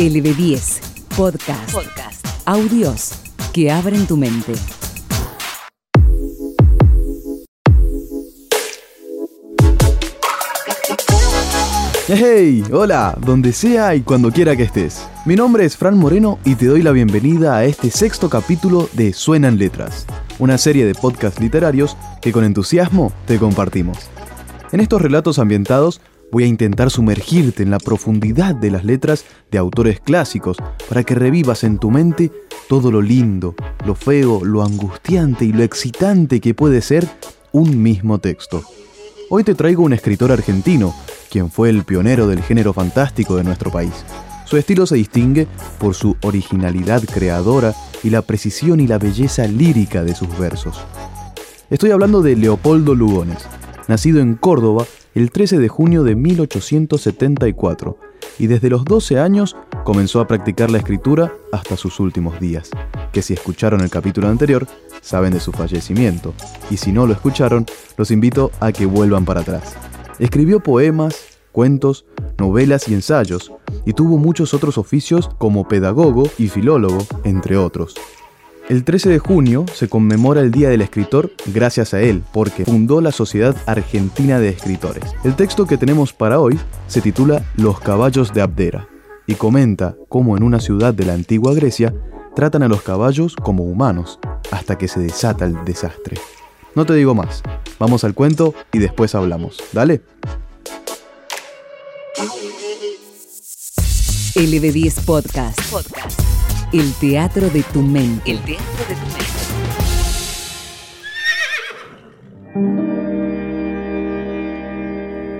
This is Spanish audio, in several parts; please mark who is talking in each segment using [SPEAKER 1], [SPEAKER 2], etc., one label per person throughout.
[SPEAKER 1] LB10 Podcast.
[SPEAKER 2] Podcast.
[SPEAKER 1] Audios que abren tu mente.
[SPEAKER 3] Hey, hola, donde sea y cuando quiera que estés. Mi nombre es Fran Moreno y te doy la bienvenida a este sexto capítulo de Suenan Letras, una serie de podcasts literarios que con entusiasmo te compartimos. En estos relatos ambientados voy a intentar sumergirte en la profundidad de las letras de autores clásicos para que revivas en tu mente todo lo lindo, lo feo, lo angustiante y lo excitante que puede ser un mismo texto. Hoy te traigo un escritor argentino, quien fue el pionero del género fantástico de nuestro país. Su estilo se distingue por su originalidad creadora y la precisión y la belleza lírica de sus versos. Estoy hablando de Leopoldo Lugones, nacido en Córdoba el 13 de junio de 1874, y desde los 12 años comenzó a practicar la escritura hasta sus últimos días, que si escucharon el capítulo anterior, saben de su fallecimiento, y si no lo escucharon, los invito a que vuelvan para atrás. Escribió poemas, cuentos, novelas y ensayos, y tuvo muchos otros oficios como pedagogo y filólogo, entre otros. El 13 de junio se conmemora el Día del Escritor gracias a él, porque fundó la Sociedad Argentina de Escritores. El texto que tenemos para hoy se titula Los caballos de Abdera y comenta cómo en una ciudad de la antigua Grecia tratan a los caballos como humanos hasta que se desata el desastre. No te digo más, vamos al cuento y después hablamos. Dale.
[SPEAKER 1] LB10 Podcast.
[SPEAKER 2] Podcast.
[SPEAKER 1] El teatro de tu mente.
[SPEAKER 2] El teatro de tu mente.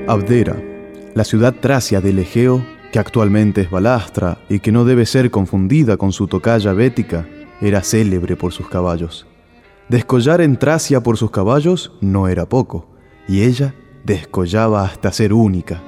[SPEAKER 3] Abdera, la ciudad tracia del Egeo, que actualmente es Balastra y que no debe ser confundida con su tocaya bética, era célebre por sus caballos. Descollar en Tracia por sus caballos no era poco, y ella descollaba hasta ser única.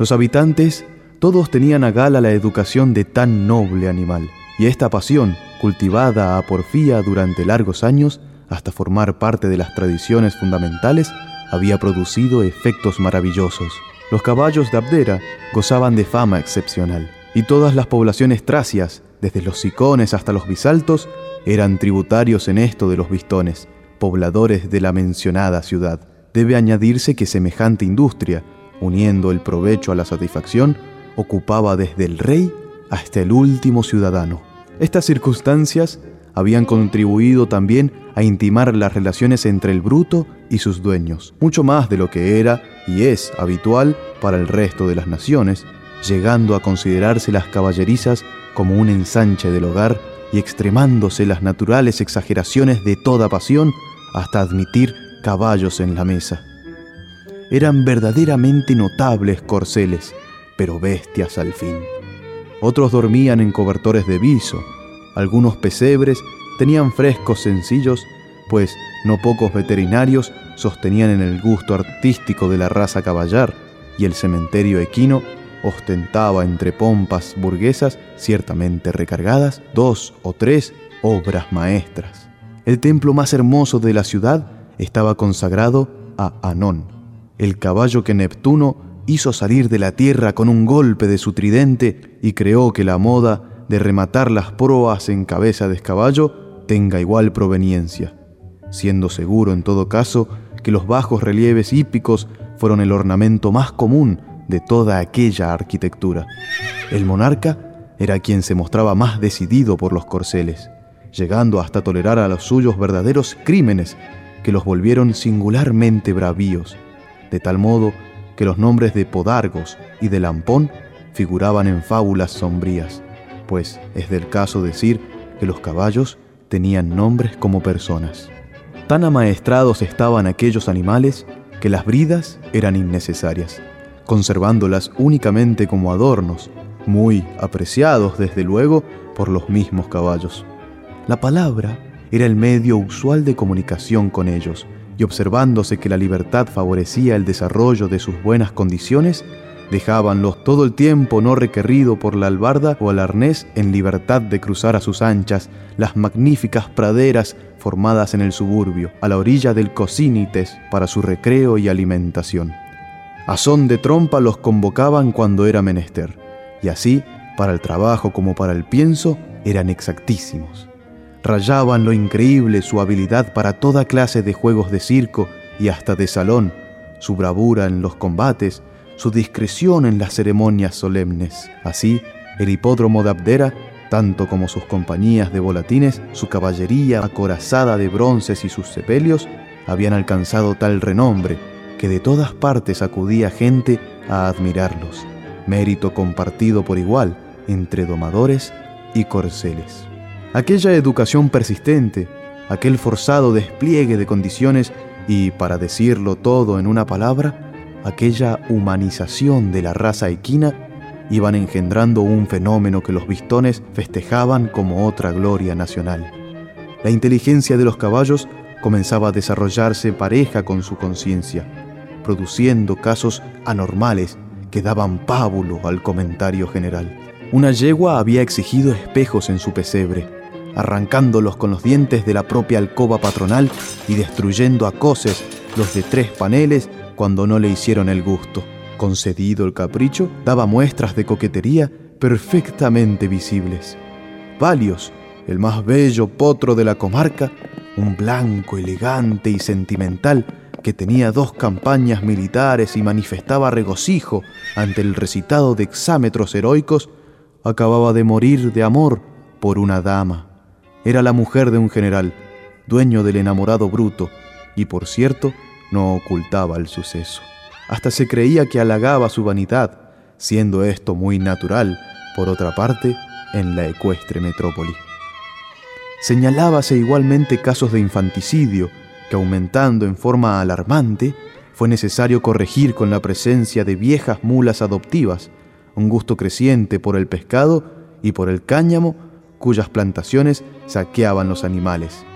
[SPEAKER 3] Los habitantes todos tenían a gala la educación de tan noble animal, y esta pasión, cultivada a porfía durante largos años, hasta formar parte de las tradiciones fundamentales, había producido efectos maravillosos. Los caballos de Abdera gozaban de fama excepcional, y todas las poblaciones tracias, desde los sicones hasta los bisaltos, eran tributarios en esto de los bistones, pobladores de la mencionada ciudad. Debe añadirse que semejante industria, uniendo el provecho a la satisfacción, ocupaba desde el rey hasta el último ciudadano. Estas circunstancias habían contribuido también a intimar las relaciones entre el bruto y sus dueños, mucho más de lo que era y es habitual para el resto de las naciones, llegando a considerarse las caballerizas como un ensanche del hogar y extremándose las naturales exageraciones de toda pasión hasta admitir caballos en la mesa. Eran verdaderamente notables corceles, pero bestias al fin. Otros dormían en cobertores de viso, algunos pesebres tenían frescos sencillos, pues no pocos veterinarios sostenían en el gusto artístico de la raza caballar, y el cementerio equino ostentaba entre pompas burguesas ciertamente recargadas dos o tres obras maestras. El templo más hermoso de la ciudad estaba consagrado a Anón, el caballo que Neptuno hizo salir de la tierra con un golpe de su tridente y creó que la moda de rematar las proas en cabeza de caballo tenga igual proveniencia, siendo seguro en todo caso que los bajos relieves hípicos fueron el ornamento más común de toda aquella arquitectura. El monarca era quien se mostraba más decidido por los corceles, llegando hasta tolerar a los suyos verdaderos crímenes que los volvieron singularmente bravíos, de tal modo que los nombres de Podargos y de Lampón figuraban en fábulas sombrías, pues es del caso decir que los caballos tenían nombres como personas. Tan amaestrados estaban aquellos animales que las bridas eran innecesarias conservándolas únicamente como adornos, muy apreciados desde luego por los mismos caballos. La palabra era el medio usual de comunicación con ellos, y observándose que la libertad favorecía el desarrollo de sus buenas condiciones, dejábanlos todo el tiempo no requerido por la albarda o el arnés en libertad de cruzar a sus anchas las magníficas praderas formadas en el suburbio, a la orilla del Cocínites, para su recreo y alimentación. A son de trompa los convocaban cuando era menester, y así para el trabajo como para el pienso, eran exactísimos. Rayaban lo increíble su habilidad para toda clase de juegos de circo y hasta de salón, su bravura en los combates, su discreción en las ceremonias solemnes. Así, el hipódromo de Abdera, tanto como sus compañías de volatines, su caballería acorazada de bronces y sus sepelios, habían alcanzado tal renombre que de todas partes acudía gente a admirarlos, mérito compartido por igual entre domadores y corceles. Aquella educación persistente, aquel forzado despliegue de condiciones y, para decirlo todo en una palabra, aquella humanización de la raza equina iban engendrando un fenómeno que los vistones festejaban como otra gloria nacional. La inteligencia de los caballos comenzaba a desarrollarse pareja con su conciencia, produciendo casos anormales que daban pábulo al comentario general. Una yegua había exigido espejos en su pesebre, arrancándolos con los dientes de la propia alcoba patronal y destruyendo a coces los de tres paneles cuando no le hicieron el gusto. Concedido el capricho, daba muestras de coquetería perfectamente visibles. Valios, el más bello potro de la comarca, un blanco elegante y sentimental que tenía dos campañas militares y manifestaba regocijo ante el recitado de exámetros heroicos, acababa de morir de amor por una dama. Era la mujer de un general, dueño del enamorado bruto, y por cierto, no ocultaba el suceso. Hasta se creía que halagaba su vanidad, siendo esto muy natural, por otra parte, en la ecuestre metrópoli. Señalábase igualmente casos de infanticidio, que aumentando en forma alarmante, fue necesario corregir con la presencia de viejas mulas adoptivas, un gusto creciente por el pescado y por el cáñamo, cuyas plantaciones saqueaban los animales,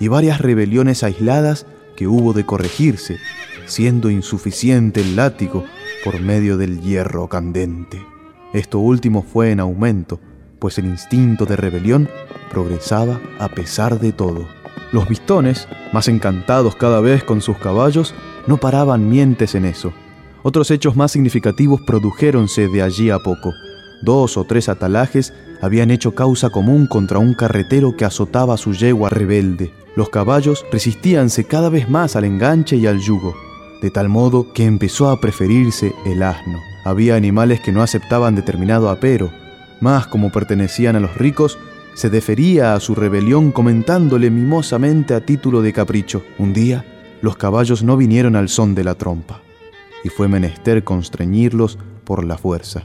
[SPEAKER 3] y varias rebeliones aisladas que hubo de corregirse, siendo insuficiente el látigo por medio del hierro candente. Esto último fue en aumento, pues el instinto de rebelión progresaba a pesar de todo. Los bistones, más encantados cada vez con sus caballos, no paraban mientes en eso. Otros hechos más significativos produjéronse de allí a poco. Dos o tres atalajes habían hecho causa común contra un carretero que azotaba su yegua rebelde. Los caballos resistíanse cada vez más al enganche y al yugo, de tal modo que empezó a preferirse el asno. Había animales que no aceptaban determinado apero, mas como pertenecían a los ricos, se defería a su rebelión comentándole mimosamente a título de capricho. Un día, los caballos no vinieron al son de la trompa, y fue menester constreñirlos por la fuerza.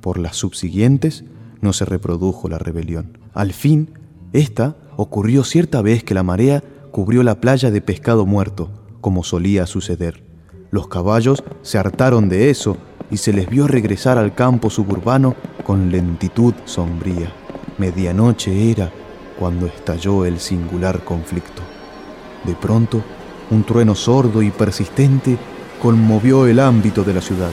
[SPEAKER 3] Por las subsiguientes no se reprodujo la rebelión. Al fin, esta ocurrió cierta vez que la marea cubrió la playa de pescado muerto, como solía suceder. Los caballos se hartaron de eso y se les vio regresar al campo suburbano con lentitud sombría. Medianoche era cuando estalló el singular conflicto. De pronto, un trueno sordo y persistente conmovió el ámbito de la ciudad.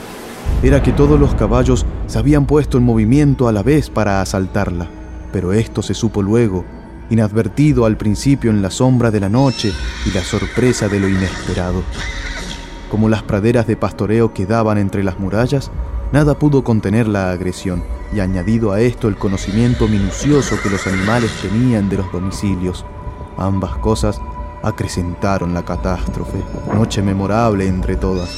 [SPEAKER 3] Era que todos los caballos se habían puesto en movimiento a la vez para asaltarla, pero esto se supo luego inadvertido al principio en la sombra de la noche y la sorpresa de lo inesperado. Como las praderas de pastoreo quedaban entre las murallas, nada pudo contener la agresión, y añadido a esto el conocimiento minucioso que los animales tenían de los domicilios, ambas cosas acrecentaron la catástrofe, noche memorable entre todas.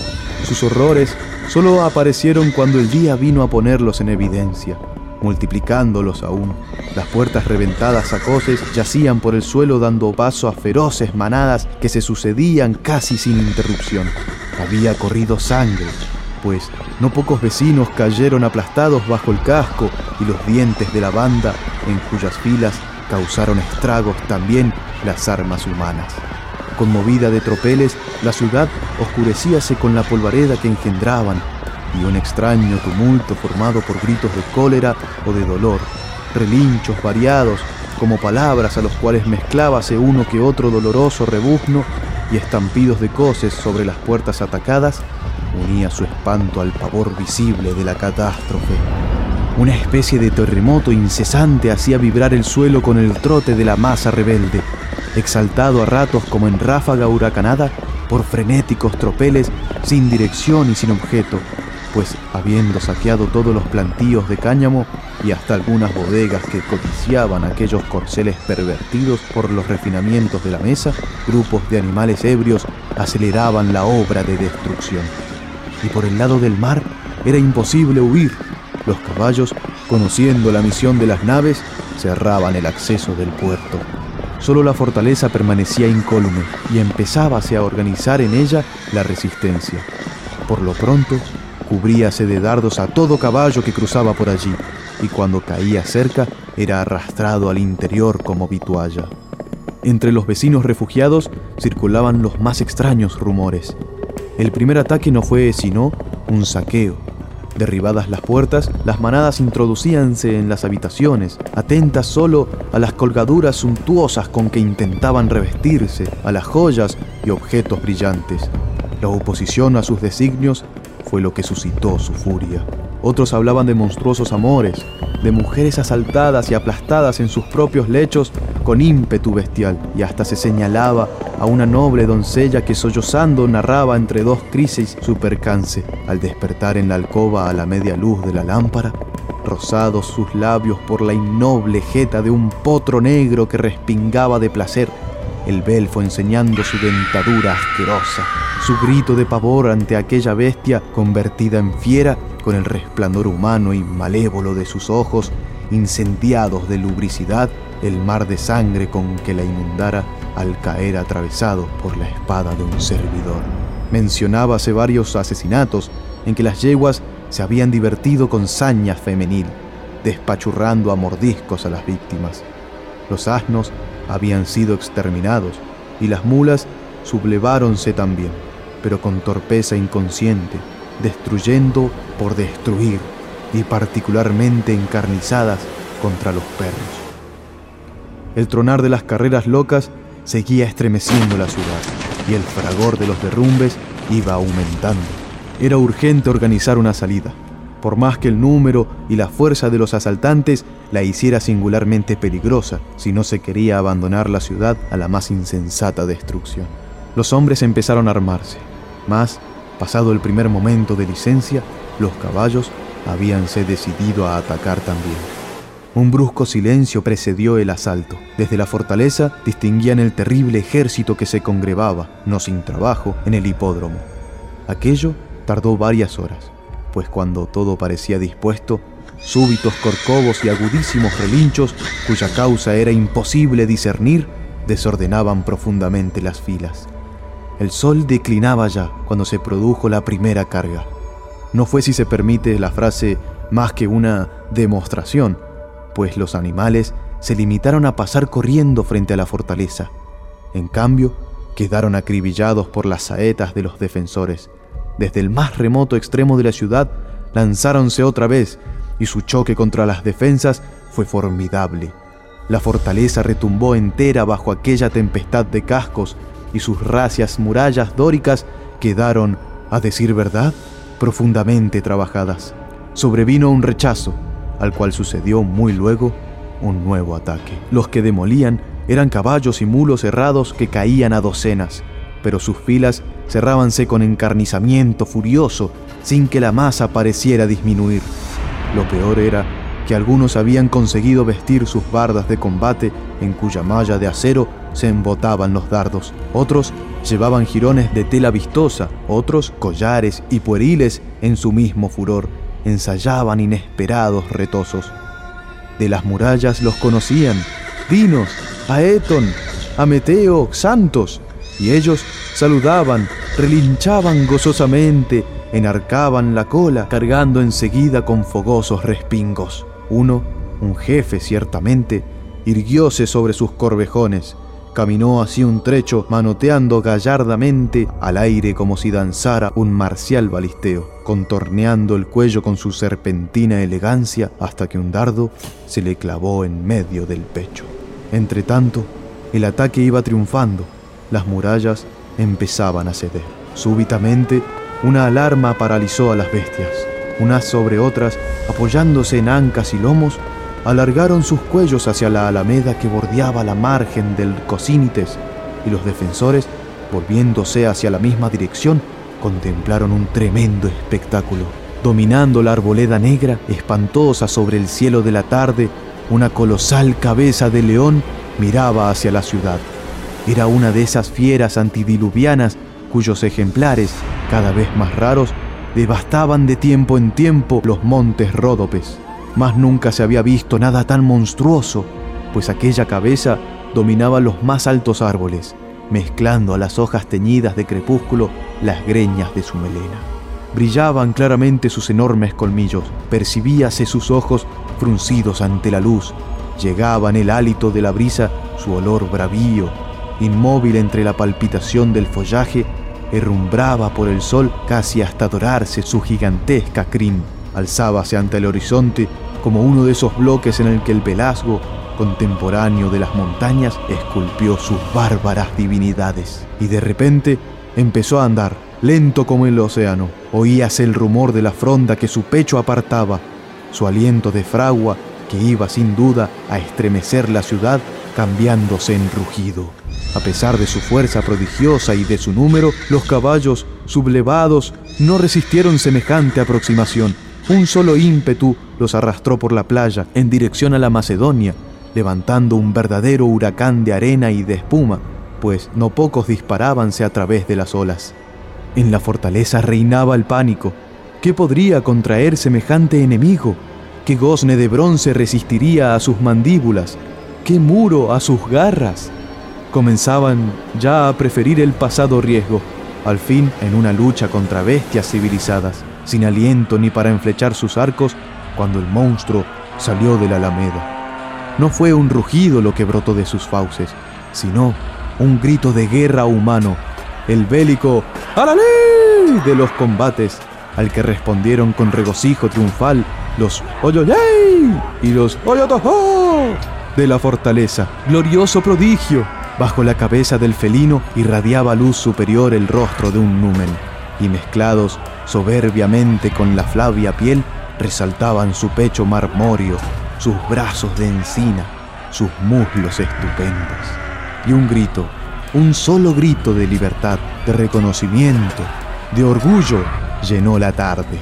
[SPEAKER 3] Sus horrores solo aparecieron cuando el día vino a ponerlos en evidencia multiplicándolos aún. Las puertas reventadas a coces yacían por el suelo dando paso a feroces manadas que se sucedían casi sin interrupción. Había corrido sangre, pues no pocos vecinos cayeron aplastados bajo el casco y los dientes de la banda en cuyas filas causaron estragos también las armas humanas. Conmovida de tropeles, la ciudad oscurecíase con la polvareda que engendraban y un extraño tumulto formado por gritos de cólera o de dolor, relinchos variados como palabras a los cuales mezclábase uno que otro doloroso rebuzno y estampidos de coces sobre las puertas atacadas, unía su espanto al pavor visible de la catástrofe. Una especie de terremoto incesante hacía vibrar el suelo con el trote de la masa rebelde, exaltado a ratos como en ráfaga huracanada por frenéticos tropeles sin dirección y sin objeto, pues habiendo saqueado todos los plantíos de cáñamo y hasta algunas bodegas que codiciaban aquellos corceles pervertidos por los refinamientos de la mesa, grupos de animales ebrios aceleraban la obra de destrucción. Y por el lado del mar era imposible huir. Los caballos, conociendo la misión de las naves, cerraban el acceso del puerto. Solo la fortaleza permanecía incólume y empezábase a organizar en ella la resistencia. Por lo pronto, cubríase de dardos a todo caballo que cruzaba por allí, y cuando caía cerca era arrastrado al interior como vitualla. Entre los vecinos refugiados circulaban los más extraños rumores. El primer ataque no fue sino un saqueo. Derribadas las puertas, las manadas introducíanse en las habitaciones, atentas solo a las colgaduras suntuosas con que intentaban revestirse, a las joyas y objetos brillantes. La oposición a sus designios fue lo que suscitó su furia. Otros hablaban de monstruosos amores, de mujeres asaltadas y aplastadas en sus propios lechos con ímpetu bestial, y hasta se señalaba a una noble doncella que sollozando narraba entre dos crisis su percance. Al despertar en la alcoba a la media luz de la lámpara, rosados sus labios por la innoble jeta de un potro negro que respingaba de placer, el belfo enseñando su dentadura asquerosa, su grito de pavor ante aquella bestia convertida en fiera con el resplandor humano y malévolo de sus ojos, incendiados de lubricidad, el mar de sangre con que la inundara al caer atravesado por la espada de un servidor. Mencionábase varios asesinatos en que las yeguas se habían divertido con saña femenil, despachurrando a mordiscos a las víctimas. Los asnos habían sido exterminados y las mulas subleváronse también, pero con torpeza inconsciente, destruyendo por destruir y particularmente encarnizadas contra los perros. El tronar de las carreras locas seguía estremeciendo la ciudad y el fragor de los derrumbes iba aumentando. Era urgente organizar una salida, por más que el número y la fuerza de los asaltantes la hiciera singularmente peligrosa si no se quería abandonar la ciudad a la más insensata destrucción. Los hombres empezaron a armarse, mas, pasado el primer momento de licencia, los caballos habíanse decidido a atacar también. Un brusco silencio precedió el asalto. Desde la fortaleza distinguían el terrible ejército que se congregaba, no sin trabajo, en el hipódromo. Aquello tardó varias horas, pues cuando todo parecía dispuesto, súbitos corcovos y agudísimos relinchos, cuya causa era imposible discernir, desordenaban profundamente las filas. El sol declinaba ya cuando se produjo la primera carga. No fue, si se permite la frase, más que una demostración, pues los animales se limitaron a pasar corriendo frente a la fortaleza. En cambio, quedaron acribillados por las saetas de los defensores. Desde el más remoto extremo de la ciudad lanzáronse otra vez y su choque contra las defensas fue formidable. La fortaleza retumbó entera bajo aquella tempestad de cascos y sus racias murallas dóricas quedaron, a decir verdad, profundamente trabajadas. Sobrevino un rechazo, al cual sucedió muy luego un nuevo ataque. Los que demolían eran caballos y mulos herrados que caían a docenas, pero sus filas cerrábanse con encarnizamiento furioso sin que la masa pareciera disminuir. Lo peor era que algunos habían conseguido vestir sus bardas de combate en cuya malla de acero se embotaban los dardos. Otros llevaban jirones de tela vistosa, otros collares y pueriles en su mismo furor. Ensayaban inesperados retosos. De las murallas los conocían, Dinos, Aeton, Ameteo, Santos, y ellos saludaban, relinchaban gozosamente, enarcaban la cola, cargando enseguida con fogosos respingos. Uno, un jefe ciertamente, irguióse sobre sus corvejones, Caminó así un trecho, manoteando gallardamente al aire como si danzara un marcial balisteo, contorneando el cuello con su serpentina elegancia hasta que un dardo se le clavó en medio del pecho. Entretanto, el ataque iba triunfando, las murallas empezaban a ceder. Súbitamente, una alarma paralizó a las bestias. Unas sobre otras, apoyándose en ancas y lomos, alargaron sus cuellos hacia la alameda que bordeaba la margen del Cocínites, y los defensores, volviéndose hacia la misma dirección, contemplaron un tremendo espectáculo. dominando la arboleda negra, espantosa sobre el cielo de la tarde, una colosal cabeza de león miraba hacia la ciudad. Era una de esas fieras antidiluvianas cuyos ejemplares, cada vez más raros, devastaban de tiempo en tiempo los montes Ródopes. Mas nunca se había visto nada tan monstruoso, pues aquella cabeza dominaba los más altos árboles, mezclando a las hojas teñidas de crepúsculo las greñas de su melena. Brillaban claramente sus enormes colmillos, percibíase sus ojos fruncidos ante la luz, llegaba en el hálito de la brisa su olor bravío, inmóvil entre la palpitación del follaje, herrumbraba por el sol casi hasta dorarse su gigantesca crin, alzábase ante el horizonte como uno de esos bloques en el que el pelasgo contemporáneo de las montañas, esculpió sus bárbaras divinidades. Y de repente empezó a andar, lento como el océano. Oíase el rumor de la fronda que su pecho apartaba, su aliento de fragua que iba sin duda a estremecer la ciudad cambiándose en rugido. A pesar de su fuerza prodigiosa y de su número, los caballos, sublevados, no resistieron semejante aproximación. Un solo ímpetu los arrastró por la playa en dirección a la Macedonia, levantando un verdadero huracán de arena y de espuma, pues no pocos disparábanse a través de las olas. En la fortaleza reinaba el pánico. ¿Qué podría contraer semejante enemigo? ¿Qué gozne de bronce resistiría a sus mandíbulas? ¿Qué muro a sus garras? Comenzaban ya a preferir el pasado riesgo, al fin en una lucha contra bestias civilizadas, sin aliento ni para enflechar sus arcos, cuando el monstruo salió de la alameda. No fue un rugido lo que brotó de sus fauces, sino un grito de guerra humano, el bélico ¡Alalí! de los combates, al que respondieron con regocijo triunfal los Oyoyey y los Oyotoho de la fortaleza. Glorioso prodigio. Bajo la cabeza del felino irradiaba luz superior el rostro de un numen, y mezclados soberbiamente con la flavia piel, resaltaban su pecho marmóreo sus brazos de encina, sus muslos estupendos. Y un grito, un solo grito de libertad, de reconocimiento, de orgullo, llenó la tarde.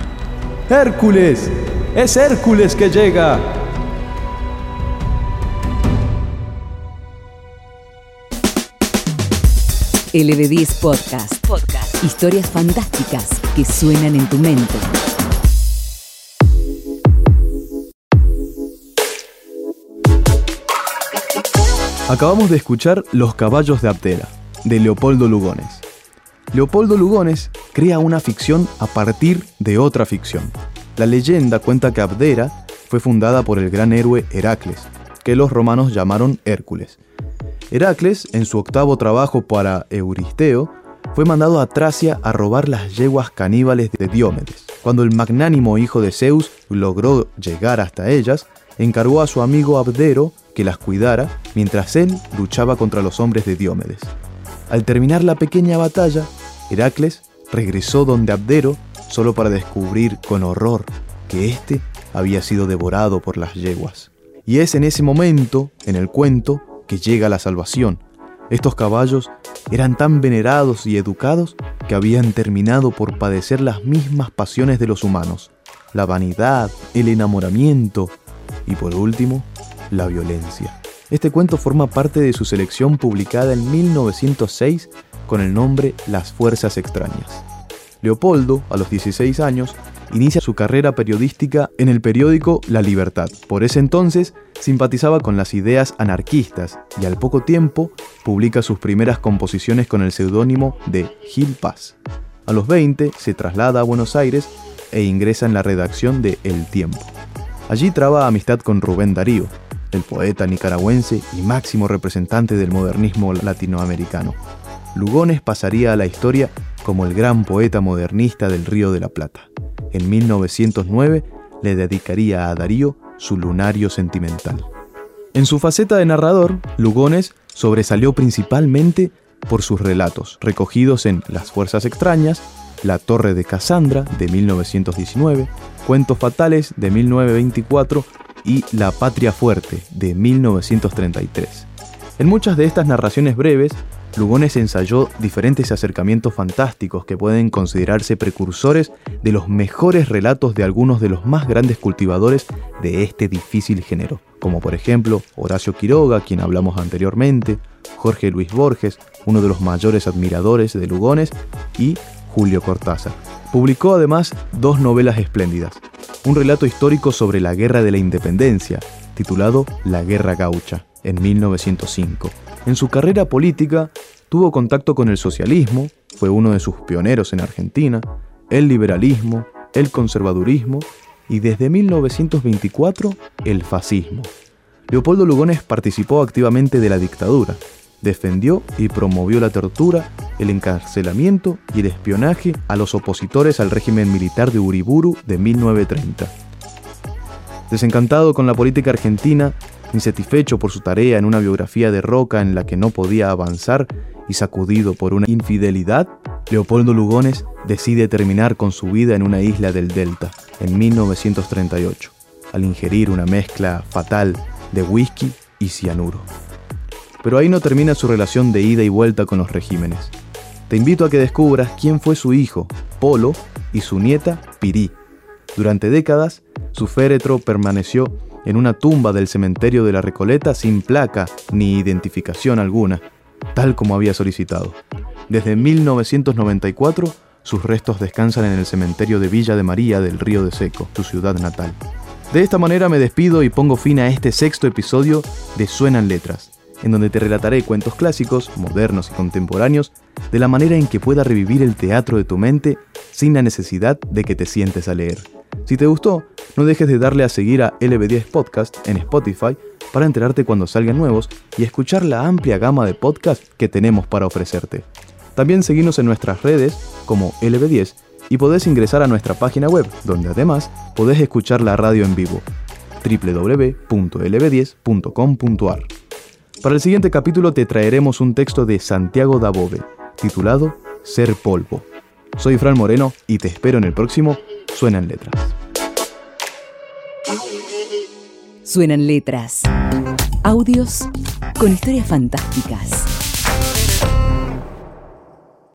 [SPEAKER 3] ¡Hércules! ¡Es Hércules que llega!
[SPEAKER 1] LB10 Podcast. Podcast. Historias fantásticas que suenan en tu mente.
[SPEAKER 3] Acabamos de escuchar Los caballos de Abdera, de Leopoldo Lugones. Leopoldo Lugones crea una ficción a partir de otra ficción. La leyenda cuenta que Abdera fue fundada por el gran héroe Heracles, que los romanos llamaron Hércules. Heracles, en su octavo trabajo para Euristeo, fue mandado a Tracia a robar las yeguas caníbales de Diómedes. Cuando el magnánimo hijo de Zeus logró llegar hasta ellas, encargó a su amigo Abdero que las cuidara mientras él luchaba contra los hombres de Diómedes. Al terminar la pequeña batalla, Heracles regresó donde Abdero solo para descubrir con horror que éste había sido devorado por las yeguas. Y es en ese momento, en el cuento, que llega la salvación. Estos caballos eran tan venerados y educados que habían terminado por padecer las mismas pasiones de los humanos, la vanidad, el enamoramiento y por último, la violencia. Este cuento forma parte de su selección publicada en 1906 con el nombre Las Fuerzas Extrañas. Leopoldo, a los 16 años, inicia su carrera periodística en el periódico La Libertad. Por ese entonces simpatizaba con las ideas anarquistas y al poco tiempo publica sus primeras composiciones con el seudónimo de Gil Paz. A los 20 se traslada a Buenos Aires e ingresa en la redacción de El Tiempo. Allí traba amistad con Rubén Darío, el poeta nicaragüense y máximo representante del modernismo latinoamericano. Lugones pasaría a la historia como el gran poeta modernista del Río de la Plata. En 1909 le dedicaría a Darío su Lunario Sentimental. En su faceta de narrador, Lugones sobresalió principalmente por sus relatos, recogidos en Las Fuerzas Extrañas, La Torre de Cassandra de 1919, Cuentos Fatales de 1924 y La Patria Fuerte de 1933. En muchas de estas narraciones breves, Lugones ensayó diferentes acercamientos fantásticos que pueden considerarse precursores de los mejores relatos de algunos de los más grandes cultivadores de este difícil género, como por ejemplo Horacio Quiroga, quien hablamos anteriormente, Jorge Luis Borges, uno de los mayores admiradores de Lugones, y Julio Cortázar. Publicó además dos novelas espléndidas, un relato histórico sobre la Guerra de la Independencia, titulado La Guerra Gaucha, en 1905. En su carrera política tuvo contacto con el socialismo, fue uno de sus pioneros en Argentina, el liberalismo, el conservadurismo y desde 1924 el fascismo. Leopoldo Lugones participó activamente de la dictadura, defendió y promovió la tortura, el encarcelamiento y el espionaje a los opositores al régimen militar de Uriburu de 1930. Desencantado con la política argentina, insatisfecho por su tarea en una biografía de Roca en la que no podía avanzar y sacudido por una infidelidad, Leopoldo Lugones decide terminar con su vida en una isla del Delta en 1938, al ingerir una mezcla fatal de whisky y cianuro. Pero ahí no termina su relación de ida y vuelta con los regímenes. Te invito a que descubras quién fue su hijo, Polo, y su nieta, Pirí. Durante décadas, su féretro permaneció en una tumba del cementerio de la Recoleta sin placa ni identificación alguna, tal como había solicitado. Desde 1994, sus restos descansan en el cementerio de Villa de María del Río de Seco, su ciudad natal. De esta manera me despido y pongo fin a este sexto episodio de Suenan Letras, en donde te relataré cuentos clásicos, modernos y contemporáneos, de la manera en que pueda revivir el teatro de tu mente sin la necesidad de que te sientes a leer. Si te gustó, no dejes de darle a seguir a LB10 Podcast en Spotify para enterarte cuando salgan nuevos y escuchar la amplia gama de podcasts que tenemos para ofrecerte. También seguimos en nuestras redes como LB10 y podés ingresar a nuestra página web, donde además podés escuchar la radio en vivo www.lb10.com.ar. Para el siguiente capítulo te traeremos un texto de Santiago Dabove, titulado Ser Polvo. Soy Fran Moreno y te espero en el próximo Suenan Letras.
[SPEAKER 1] Suenan letras. Audios con historias fantásticas.